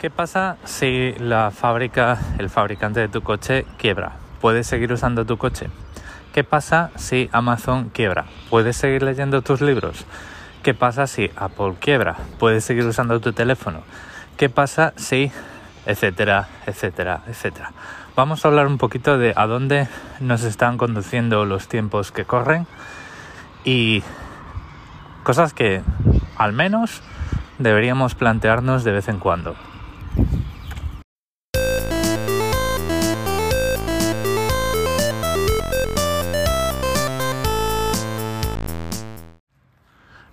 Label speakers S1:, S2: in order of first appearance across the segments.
S1: ¿Qué pasa si la fábrica, el fabricante de tu coche quiebra? ¿Puedes seguir usando tu coche? ¿Qué pasa si Amazon quiebra? ¿Puedes seguir leyendo tus libros? ¿Qué pasa si Apple quiebra? ¿Puedes seguir usando tu teléfono? ¿Qué pasa si etcétera, etcétera, etcétera? Vamos a hablar un poquito de a dónde nos están conduciendo los tiempos que corren y cosas que al menos deberíamos plantearnos de vez en cuando.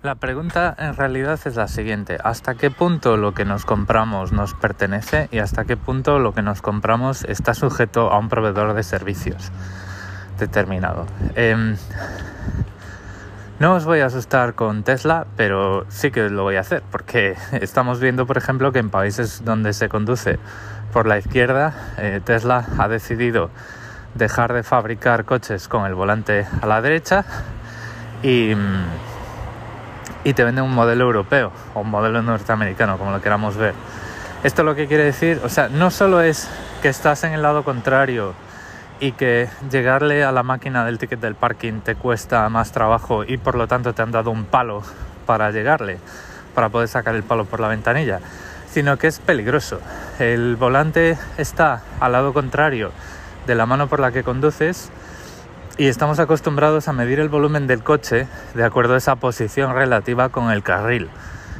S1: La pregunta en realidad es la siguiente, ¿hasta qué punto lo que nos compramos nos pertenece y hasta qué punto lo que nos compramos está sujeto a un proveedor de servicios determinado? Eh, no os voy a asustar con Tesla, pero sí que lo voy a hacer, porque estamos viendo, por ejemplo, que en países donde se conduce por la izquierda, eh, Tesla ha decidido dejar de fabricar coches con el volante a la derecha y mm, y te venden un modelo europeo o un modelo norteamericano, como lo queramos ver. Esto lo que quiere decir, o sea, no solo es que estás en el lado contrario y que llegarle a la máquina del ticket del parking te cuesta más trabajo y por lo tanto te han dado un palo para llegarle, para poder sacar el palo por la ventanilla, sino que es peligroso. El volante está al lado contrario de la mano por la que conduces y estamos acostumbrados a medir el volumen del coche de acuerdo a esa posición relativa con el carril.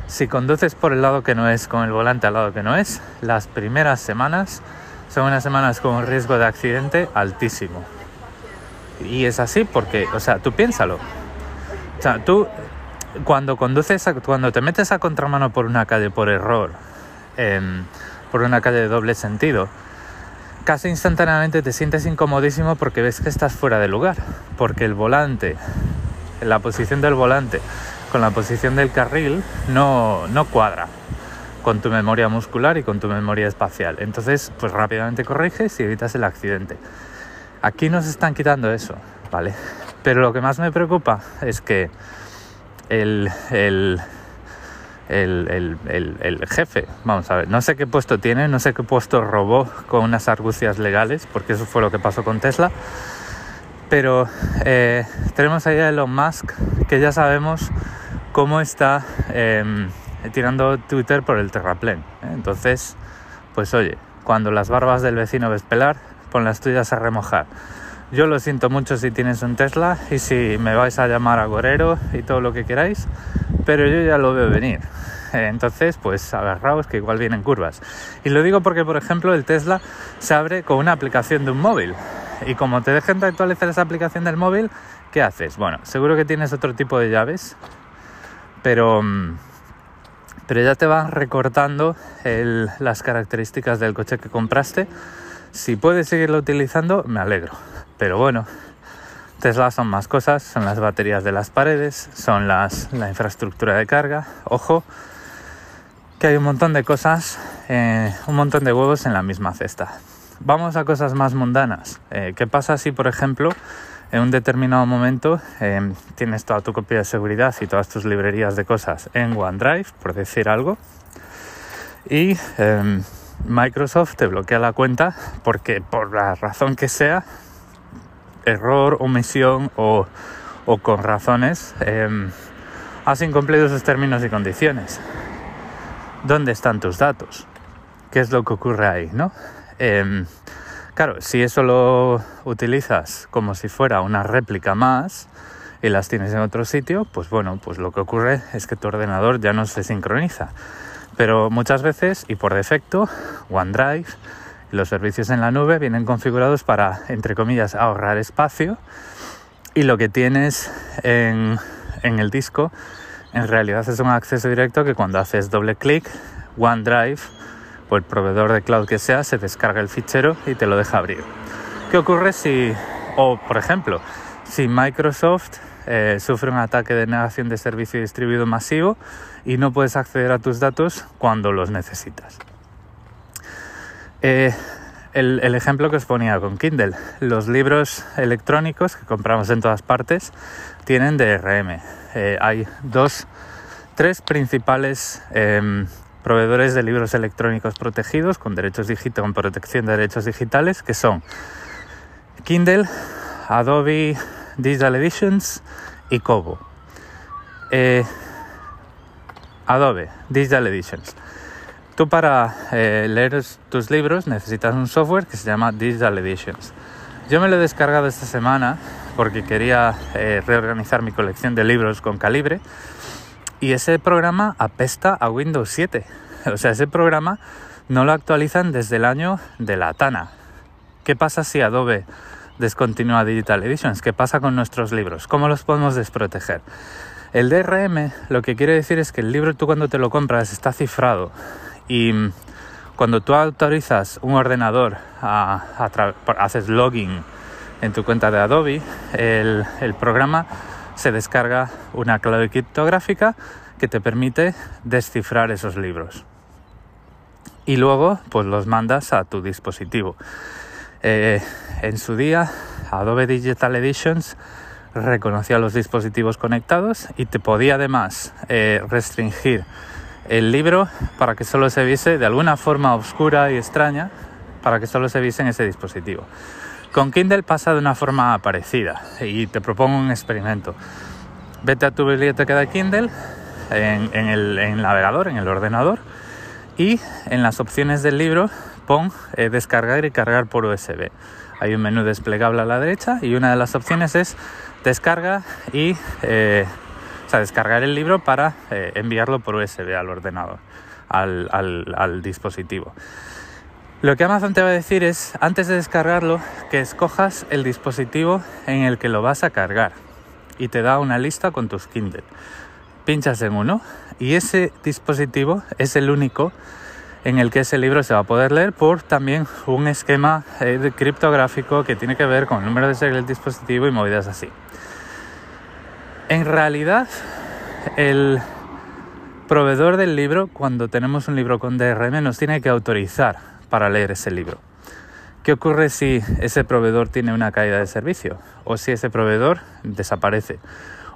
S1: Si conduces por el lado que no es, con el volante al lado que no es, las primeras semanas son unas semanas con un riesgo de accidente altísimo. Y es así porque, o sea, tú piénsalo. O sea, tú cuando conduces, cuando te metes a contramano por una calle por error, em, por una calle de doble sentido, casi instantáneamente te sientes incomodísimo porque ves que estás fuera de lugar, porque el volante, la posición del volante con la posición del carril no, no cuadra con tu memoria muscular y con tu memoria espacial. Entonces, pues rápidamente corriges y evitas el accidente. Aquí nos están quitando eso, ¿vale? Pero lo que más me preocupa es que el, el el, jefe. Vamos a ver, no sé qué puesto tiene, no sé qué puesto robó con unas argucias legales, porque eso fue lo que pasó con Tesla. Pero eh, tenemos ahí a Elon Musk, que ya sabemos cómo está em, tirando Twitter por el terraplén. ¿eh? Entonces, pues oye, cuando las barbas del vecino ves pelar, pon las tuyas a remojar. Yo lo siento mucho si tienes un Tesla y si me vais a llamar agorero y todo lo que queráis, pero yo ya lo veo venir. Entonces, pues agarraos que igual vienen curvas. Y lo digo porque, por ejemplo, el Tesla se abre con una aplicación de un móvil. Y como te dejen de actualizar esa aplicación del móvil, ¿qué haces? Bueno, seguro que tienes otro tipo de llaves, pero, mm, pero ya te van recortando las características del coche que compraste. Si puedes seguirlo utilizando, me alegro. Pero bueno, Tesla son más cosas, son las baterías de las paredes, son las, la infraestructura de carga. Ojo, que hay un montón de cosas, eh, un montón de huevos en la misma cesta. Vamos a cosas más mundanas. Eh, ¿Qué pasa si, por ejemplo, en un determinado momento eh, tienes toda tu copia de seguridad y todas tus librerías de cosas en OneDrive, por decir algo, y Microsoft te bloquea la cuenta porque por la razón que sea error, omisión o, o con razones, eh, has incumplido esos términos y condiciones. ¿Dónde están tus datos? ¿Qué es lo que ocurre ahí? ¿no? Em, claro, si eso lo utilizas como si fuera una réplica más y las tienes en otro sitio, pues bueno, pues lo que ocurre es que tu ordenador ya no se sincroniza. Pero muchas veces y por defecto, OneDrive los servicios en la nube vienen configurados para, entre comillas, ahorrar espacio y lo que tienes en, el disco en realidad es un acceso directo que cuando haces doble clic, OneDrive o el proveedor de cloud que sea se descarga el fichero y te lo deja abrir. ¿Qué ocurre si, o por ejemplo, si Microsoft eh, sufre un ataque de negación de servicio distribuido masivo y no puedes acceder a tus datos cuando los necesitas? Eh, el, ejemplo que os ponía con Kindle, los libros electrónicos que compramos en todas partes tienen DRM. Eh, hay dos, tres principales em, proveedores de libros electrónicos protegidos con derechos con protección de derechos digitales, que son Kindle, Adobe Digital Editions y Kobo. Eh, Adobe Digital Editions. Tú para eh, leer tus libros necesitas un software que se llama Digital Editions. Yo me lo he descargado esta semana porque quería eh, reorganizar mi colección de libros con calibre y ese programa apesta a Windows 7. O sea, ese programa no lo actualizan desde el año de la TANA. ¿Qué pasa si Adobe descontinúa Digital Editions? ¿Qué pasa con nuestros libros? ¿Cómo los podemos desproteger? El DRM lo que quiere decir es que el libro tú cuando te lo compras está cifrado y cuando tú autorizas un ordenador, a, haces login en tu cuenta de Adobe, el, el programa se descarga una clave criptográfica que te permite descifrar esos libros. Y luego, pues los mandas a tu dispositivo. Eh, en su día, Adobe Digital Editions reconocía los dispositivos conectados y te podía además eh, restringir el libro para que solo se viese de alguna forma oscura y extraña, para que solo se viese en ese dispositivo. Con Kindle pasa de una forma parecida y te propongo un experimento. Vete a tu biblioteca de Kindle en, el, navegador, en el ordenador, y en las opciones del libro pon eh, descargar y cargar por USB. Hay un menú desplegable a la derecha y una de las opciones es descarga y eh, o sea, descargar el libro para eh, enviarlo por USB al ordenador, al, al dispositivo. Lo que Amazon te va a decir es, antes de descargarlo, que escojas el dispositivo en el que lo vas a cargar y te da una lista con tus Kindle. Pinchas en uno y ese dispositivo es el único en el que ese libro se va a poder leer por también un esquema eh, criptográfico que tiene que ver con el número de serie del dispositivo y movidas así. En realidad, el proveedor del libro, cuando tenemos un libro con DRM, nos tiene que autorizar para leer ese libro. ¿Qué ocurre si ese proveedor tiene una caída de servicio? O si ese proveedor desaparece.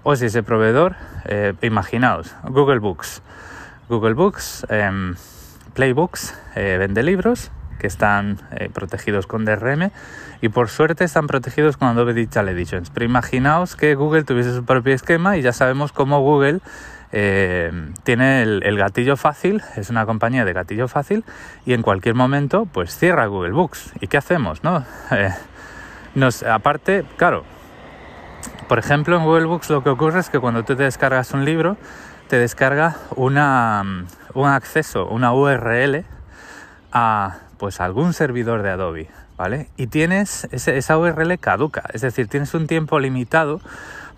S1: O si ese proveedor, eh, imaginaos, Google Books. Google Books, em, Playbooks, eh, vende libros que están eh, protegidos con DRM y por suerte están protegidos con Adobe Digital Editions. Pero imaginaos que Google tuviese su propio esquema y ya sabemos cómo Google eh, tiene el, gatillo fácil, es una compañía de gatillo fácil y en cualquier momento pues cierra Google Books. ¿Y qué hacemos? Eh, aparte, claro, por ejemplo en Google Books lo que ocurre es que cuando tú te descargas un libro, te descarga una, un acceso, una URL a pues algún servidor de Adobe, ¿vale? Y tienes esa URL caduca, es decir, tienes un tiempo limitado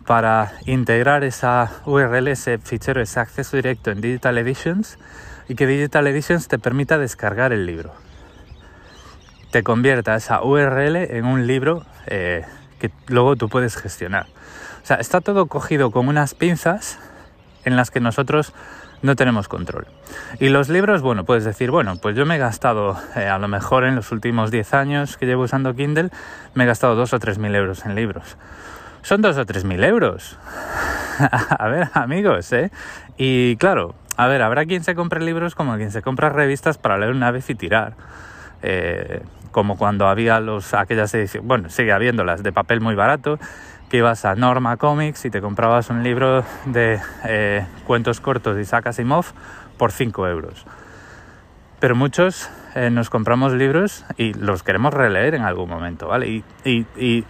S1: para integrar esa URL, ese fichero, ese acceso directo en Digital Editions y que Digital Editions te permita descargar el libro. Te convierta esa URL en un libro eh, que luego tú puedes gestionar. O sea, está todo cogido con unas pinzas en las que nosotros no tenemos control. Y los libros, bueno, puedes decir, bueno, pues yo me he gastado, eh, a lo mejor en los últimos 10 años que llevo usando Kindle, me he gastado 2 o 3 mil euros en libros son dos o tres mil euros. a ver, amigos, ¿eh? Y claro, a ver, habrá quien se compre libros como quien se compra revistas para leer una vez y tirar. Eh, como cuando había los, aquellas ediciones, bueno, sigue habiéndolas de papel muy barato, que ibas a Norma Comics y te comprabas un libro de eh, cuentos cortos de Isaac Asimov por 5 euros. Pero muchos eh, nos compramos libros y los queremos releer en algún momento, ¿vale? y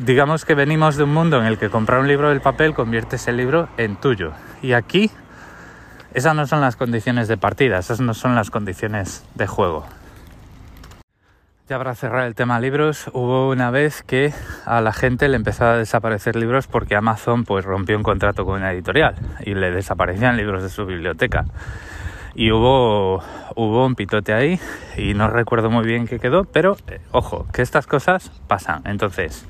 S1: digamos que venimos de un mundo en el que comprar un libro del papel convierte ese libro en tuyo. Y aquí esas no son las condiciones de partida, esas no son las condiciones de juego. Ya para cerrar el tema libros, hubo una vez que a la gente le empezaba a desaparecer libros porque Amazon pues rompió un contrato con una editorial y le desaparecían libros de su biblioteca. Y hubo, hubo un pitote ahí y no recuerdo muy bien qué quedó, pero eh, ojo, que estas cosas pasan. Entonces,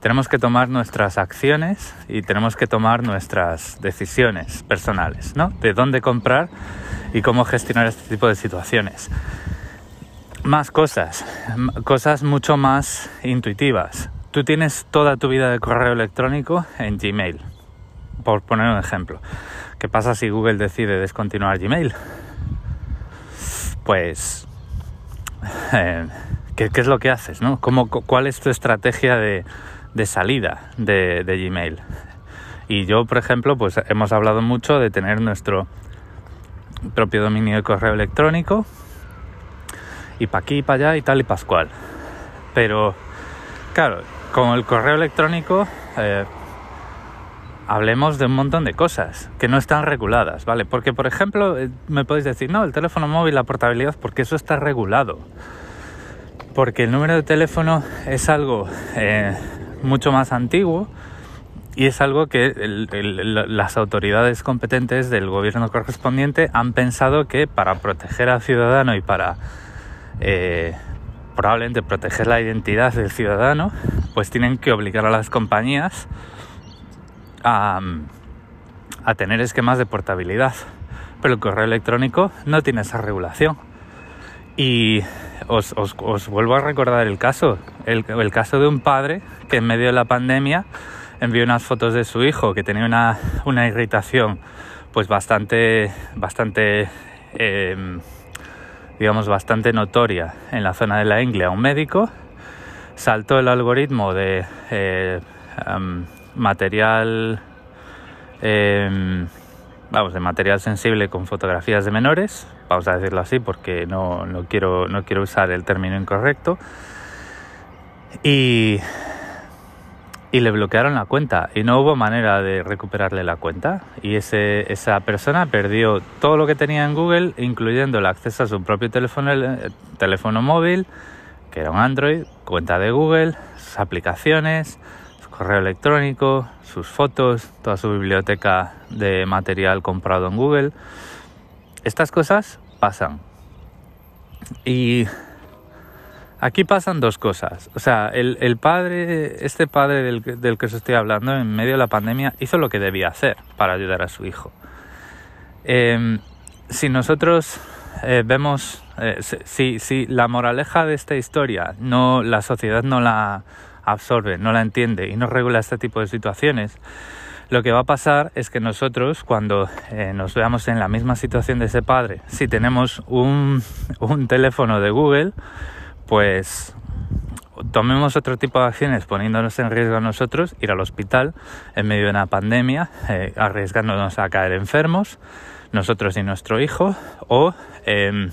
S1: tenemos que tomar nuestras acciones y tenemos que tomar nuestras decisiones personales, ¿no? De dónde comprar y cómo gestionar este tipo de situaciones. Más cosas, cosas mucho más intuitivas. Tú tienes toda tu vida de correo electrónico en Gmail, por poner un ejemplo. ¿Qué pasa si Google decide descontinuar Gmail? pues, eh, ¿qué, es lo que haces? ¿no? ¿Cómo, ¿Cuál es tu estrategia de, salida de, de, Gmail? Y yo, por ejemplo, pues hemos hablado mucho de tener nuestro propio dominio de correo electrónico y para aquí y para allá y tal y pascual. Pero, claro, con el correo electrónico eh, hablemos de un montón de cosas que no están reguladas, ¿vale? Porque, por ejemplo, eh, me podéis decir, no, el teléfono móvil, la portabilidad, porque eso está regulado. Porque el número de teléfono es algo eh, mucho más antiguo y es algo que las autoridades competentes del gobierno correspondiente han pensado que para proteger al ciudadano y para eh, probablemente proteger la identidad del ciudadano, pues tienen que obligar a las compañías a, tener esquemas de portabilidad. Pero el correo electrónico no tiene esa regulación. Y os, vuelvo a recordar el caso, el, caso de un padre que en medio de la pandemia envió unas fotos de su hijo que tenía una, una irritación pues bastante, bastante eh, digamos, bastante notoria en la zona de la ingle. A un médico, saltó el algoritmo de eh, material, em, vamos, de material sensible con fotografías de menores, vamos a decirlo así porque no, no, quiero, no quiero usar el término incorrecto, y y le bloquearon la cuenta y no hubo manera de recuperarle la cuenta y ese, esa persona perdió todo lo que tenía en Google incluyendo el acceso a su propio teléfono, eh, teléfono móvil que era un Android, cuenta de Google, sus aplicaciones, su correo electrónico, sus fotos, toda su biblioteca de material comprado en Google. Estas cosas pasan. Y Aquí pasan dos cosas. O sea, el, padre, este padre del, que os estoy hablando, en medio de la pandemia, hizo lo que debía hacer para ayudar a su hijo. Em, si nosotros eh, vemos, eh, si, la moraleja de esta historia no, la sociedad no la absorbe, no la entiende y no regula este tipo de situaciones, lo que va a pasar es que nosotros, cuando eh, nos veamos en la misma situación de ese padre, si tenemos un teléfono de Google, pues tomemos otro tipo de acciones poniéndonos en riesgo a nosotros, ir al hospital en medio de una pandemia, eh, arriesgándonos a caer enfermos, nosotros y nuestro hijo, o, em,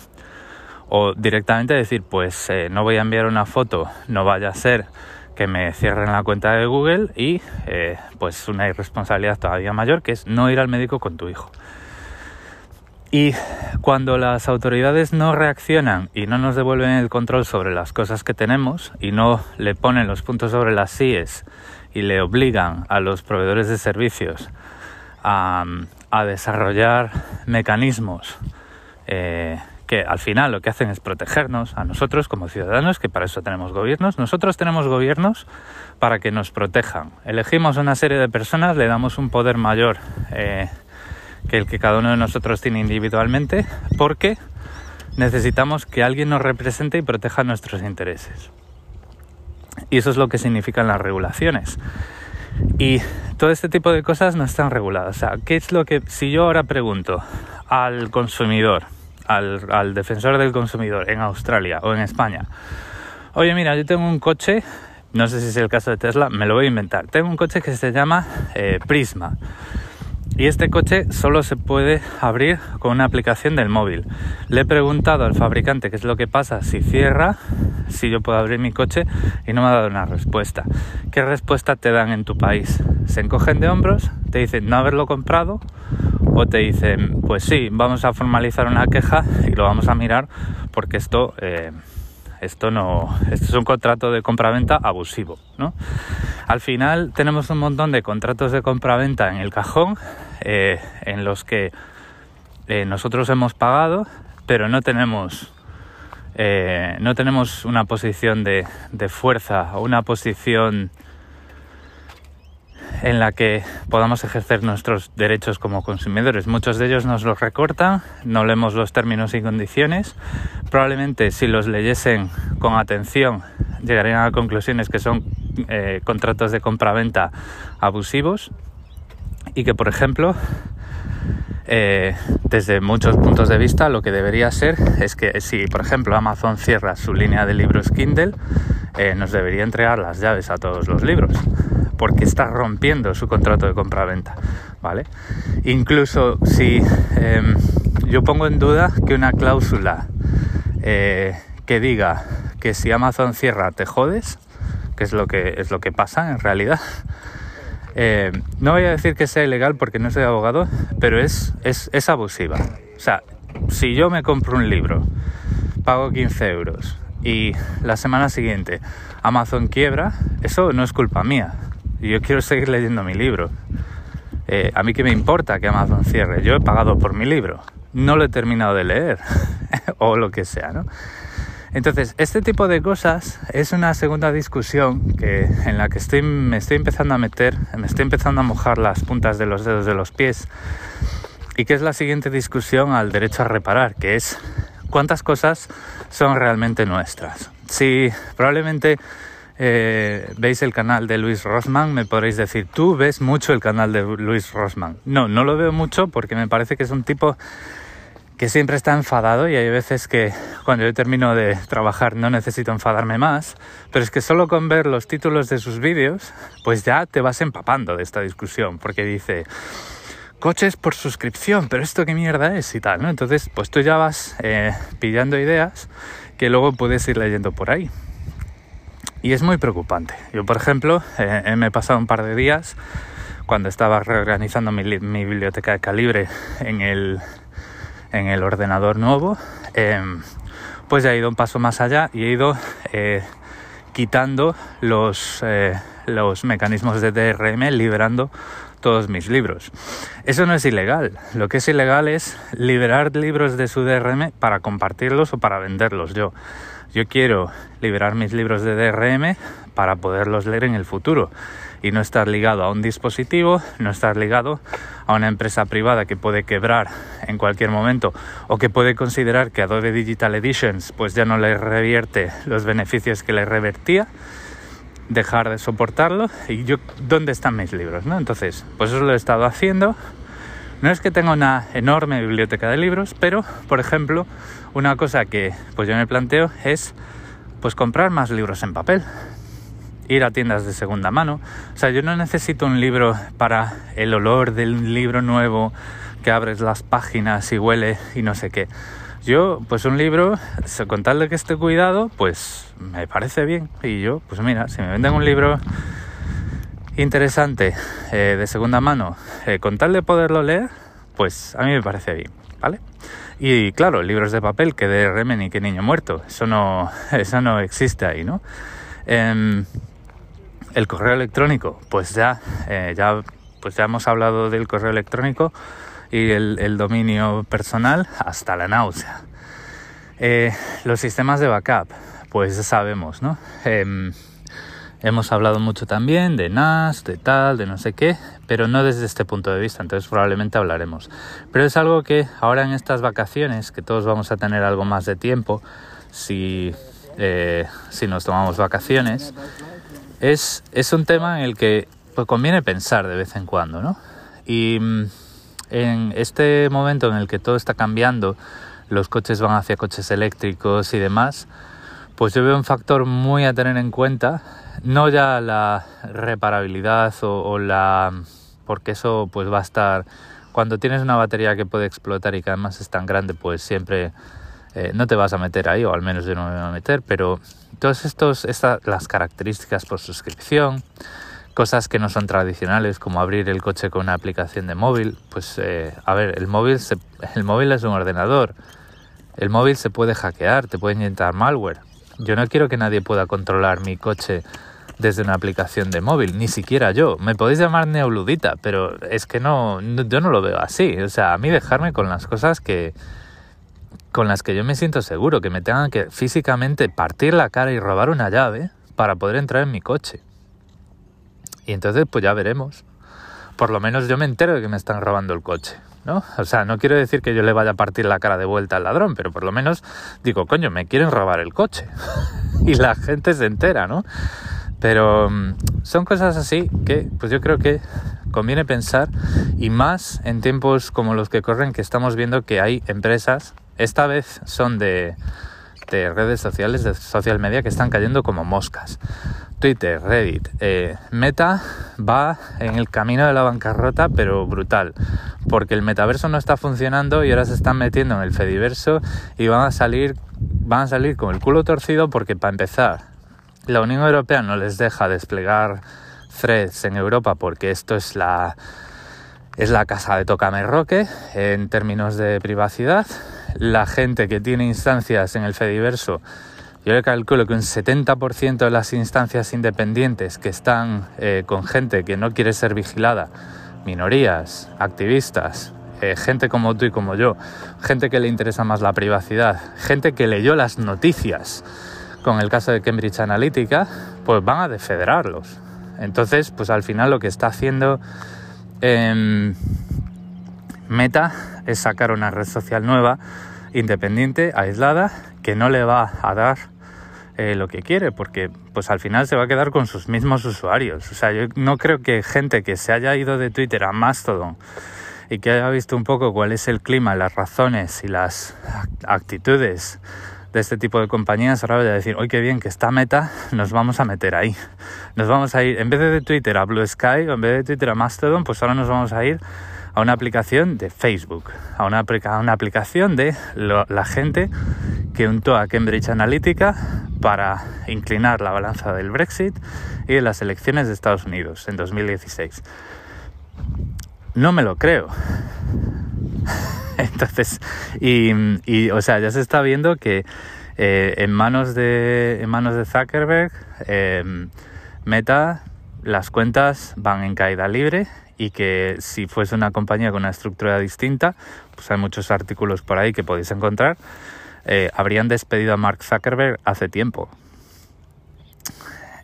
S1: directamente decir, pues eh, no voy a enviar una foto, no vaya a ser que me cierren la cuenta de Google y eh, pues una irresponsabilidad todavía mayor que es no ir al médico con tu hijo. Y cuando las autoridades no reaccionan y no nos devuelven el control sobre las cosas que tenemos y no le ponen los puntos sobre las síes y le obligan a los proveedores de servicios a, desarrollar mecanismos eh, que al final lo que hacen es protegernos a nosotros como ciudadanos, que para eso tenemos gobiernos. Nosotros tenemos gobiernos para que nos protejan. Elegimos una serie de personas, le damos un poder mayor. Eh, que el que cada uno de nosotros tiene individualmente, porque necesitamos que alguien nos represente y proteja nuestros intereses. Y eso es lo que significan las regulaciones. Y todo este tipo de cosas no están reguladas. O sea, ¿qué es lo que, si yo ahora pregunto al consumidor, al, defensor del consumidor en Australia o en España, oye, mira, yo tengo un coche, no sé si es el caso de Tesla, me lo voy a inventar. Tengo un coche que se llama eh, Prisma. Y este coche solo se puede abrir con una aplicación del móvil. Le he preguntado al fabricante qué es lo que pasa si cierra, si yo puedo abrir mi coche y no me ha dado una respuesta. ¿Qué respuesta te dan en tu país? ¿Se encogen de hombros? ¿Te dicen no haberlo comprado? ¿O te dicen pues sí, vamos a formalizar una queja y lo vamos a mirar porque esto... Eh, esto no, esto es un contrato de compraventa abusivo, ¿no? Al final tenemos un montón de contratos de compraventa en el cajón eh, en los que eh, nosotros hemos pagado, pero no tenemos, eh, no tenemos una posición de, de fuerza o una posición en la que podamos ejercer nuestros derechos como consumidores. Muchos de ellos nos los recortan, no leemos los términos y condiciones. Probablemente si los leyesen con atención llegarían a conclusiones que son contratos de compra-venta abusivos y que, por ejemplo, eh, desde muchos puntos de vista, lo que debería ser es que si, por ejemplo, Amazon cierra su línea de libros Kindle, eh, nos debería entregar las llaves a todos los libros, porque está rompiendo su contrato de compra-venta, ¿vale? Incluso si em, yo pongo en duda que una cláusula eh, que diga que si Amazon cierra te jodes, que es lo que es lo que pasa en realidad, eh, no voy a decir que sea ilegal porque no soy abogado, pero es, es, abusiva. O sea, si yo me compro un libro, pago 15 euros y la semana siguiente Amazon quiebra, eso no es culpa mía. Yo quiero seguir leyendo mi libro. Eh, a mí que me importa que Amazon cierre. Yo he pagado por mi libro. No lo he terminado de leer. o lo que sea, ¿no? Entonces, este tipo de cosas es una segunda discusión que, en la que estoy, me estoy empezando a meter, me estoy empezando a mojar las puntas de los dedos de los pies y que es la siguiente discusión al derecho a reparar, que es cuántas cosas son realmente nuestras. Si probablemente eh, veis el canal de Luis Rosman, me podréis decir, tú ves mucho el canal de Luis Rosman. No, no lo veo mucho porque me parece que es un tipo que siempre está enfadado y hay veces que cuando yo termino de trabajar no necesito enfadarme más, pero es que solo con ver los títulos de sus vídeos, pues ya te vas empapando de esta discusión, porque dice coches por suscripción, pero esto qué mierda es y tal, ¿no? Entonces, pues tú ya vas eh, pillando ideas que luego puedes ir leyendo por ahí. Y es muy preocupante. Yo, por ejemplo, eh, me he pasado un par de días cuando estaba reorganizando mi biblioteca de calibre en el en el ordenador nuevo, em, pues he ido un paso más allá y he ido eh, quitando los, eh, los mecanismos de DRM, liberando todos mis libros. Eso no es ilegal. Lo que es ilegal es liberar libros de su DRM para compartirlos o para venderlos yo. Yo quiero liberar mis libros de DRM para poderlos leer en el futuro y no estar ligado a un dispositivo, no estar ligado a una empresa privada que puede quebrar en cualquier momento o que puede considerar que Adobe Digital Editions pues ya no le revierte los beneficios que le revertía dejar de soportarlo. Y yo dónde están mis libros no entonces pues eso lo he estado haciendo no es que tenga una enorme biblioteca de libros pero por ejemplo una cosa que pues yo me planteo es pues comprar más libros en papel ir a tiendas de segunda mano. O sea, yo no necesito un libro para el olor del libro nuevo, que abres las páginas y huele y no sé qué. Yo, pues un libro, con tal de que esté cuidado, pues me parece bien. Y yo, pues mira, si me venden un libro interesante eh, de segunda mano, eh, con tal de poderlo leer, pues a mí me parece bien, ¿vale? Y claro, libros de papel que de remen y que niño muerto, eso no, eso no existe ahí, ¿no? Em, el correo electrónico, pues ya, eh, ya, pues ya hemos hablado del correo electrónico y el, dominio personal hasta la náusea. Eh, los sistemas de backup, pues sabemos, ¿no? Em, hemos hablado mucho también de NAS, de tal, de no sé qué, pero no desde este punto de vista, entonces probablemente hablaremos. Pero es algo que ahora en estas vacaciones, que todos vamos a tener algo más de tiempo, si, eh, si nos tomamos vacaciones, es, es un tema en el que pues, conviene pensar de vez en cuando, ¿no? Y mm, en este momento en el que todo está cambiando, los coches van hacia coches eléctricos y demás, pues yo veo un factor muy a tener en cuenta, no ya la reparabilidad o, la... porque eso pues va a estar... Cuando tienes una batería que puede explotar y que además es tan grande, pues siempre eh, no te vas a meter ahí, o al menos yo no me voy a meter, pero todas estos, las características por suscripción, cosas que no son tradicionales como abrir el coche con una aplicación de móvil, pues eh, a ver, el móvil, el móvil es un ordenador, el móvil se puede hackear, te puede inyectar malware. Yo no quiero que nadie pueda controlar mi coche desde una aplicación de móvil, ni siquiera yo. Me podéis llamar neoludita, pero es que no, yo no lo veo así. O sea, a mí dejarme con las cosas que, con las que yo me siento seguro, que me tengan que físicamente partir la cara y robar una llave para poder entrar en mi coche. Y entonces pues ya veremos. Por lo menos yo me entero de que me están robando el coche, ¿no? O sea, no quiero decir que yo le vaya a partir la cara de vuelta al ladrón, pero por lo menos digo, coño, me quieren robar el coche. y la gente se entera, ¿no? Pero mm, son cosas así que pues yo creo que conviene pensar y más en tiempos como los que corren que estamos viendo que hay empresas, esta vez son de, de redes sociales, de social media que están cayendo como moscas. Twitter, Reddit, eh, Meta va en el camino de la bancarrota, pero brutal, porque el metaverso no está funcionando y ahora se están metiendo en el Fediverso y van a salir, van a salir con el culo torcido porque para empezar, la Unión Europea no les deja desplegar threads en Europa porque esto es la es la casa de Tocame Roque en términos de privacidad. La gente que tiene instancias en el Fediverso yo le calculo que un 70% de las instancias independientes que están eh, con gente que no quiere ser vigilada, minorías, activistas, eh, gente como tú y como yo, gente que le interesa más la privacidad, gente que leyó las noticias con el caso de Cambridge Analytica, pues van a defederarlos. Entonces, pues al final lo que está haciendo em, Meta es sacar una red social nueva independiente, aislada, que no le va a dar eh, lo que quiere, porque pues al final se va a quedar con sus mismos usuarios. O sea, yo no creo que gente que se haya ido de Twitter a Mastodon y que haya visto un poco cuál es el clima, las razones y las actitudes de este tipo de compañías, ahora vaya a decir, hoy qué bien que está meta, nos vamos a meter ahí. Nos vamos a ir, en vez de Twitter a Blue Sky o en vez de Twitter a Mastodon, pues ahora nos vamos a ir a una aplicación de Facebook, a una, una aplicación de la gente que untó a Cambridge Analytica para inclinar la balanza del Brexit y de las elecciones de Estados Unidos en 2016. No me lo creo. Entonces, y, o sea, ya se está viendo que eh, en, manos de, en manos de Zuckerberg, eh, Meta, las cuentas van en caída libre y que si fuese una compañía con una estructura distinta, pues hay muchos artículos por ahí que podéis encontrar, eh, habrían despedido a Mark Zuckerberg hace tiempo.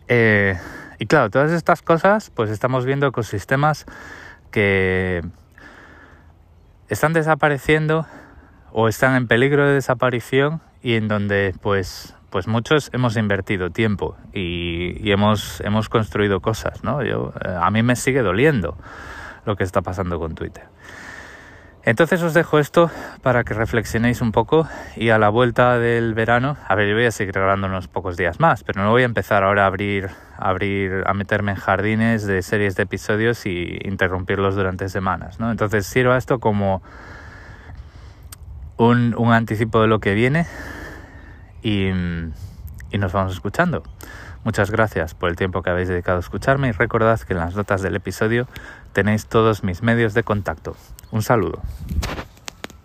S1: Eh, y claro, todas estas cosas, pues estamos viendo ecosistemas que están desapareciendo o están en peligro de desaparición y en donde pues pues muchos hemos invertido tiempo y, hemos, hemos construido cosas, ¿no? Yo, eh, a mí me sigue doliendo lo que está pasando con Twitter. Entonces os dejo esto para que reflexionéis un poco y a la vuelta del verano, a ver, yo voy a seguir grabando unos pocos días más, pero no voy a empezar ahora a abrir, a abrir, a meterme en jardines de series de episodios y interrumpirlos durante semanas, ¿no? Entonces sirva esto como un, un anticipo de lo que viene y, nos vamos escuchando. Muchas gracias por el tiempo que habéis dedicado a escucharme y recordad que en las notas del episodio tenéis todos mis medios de contacto. Un saludo.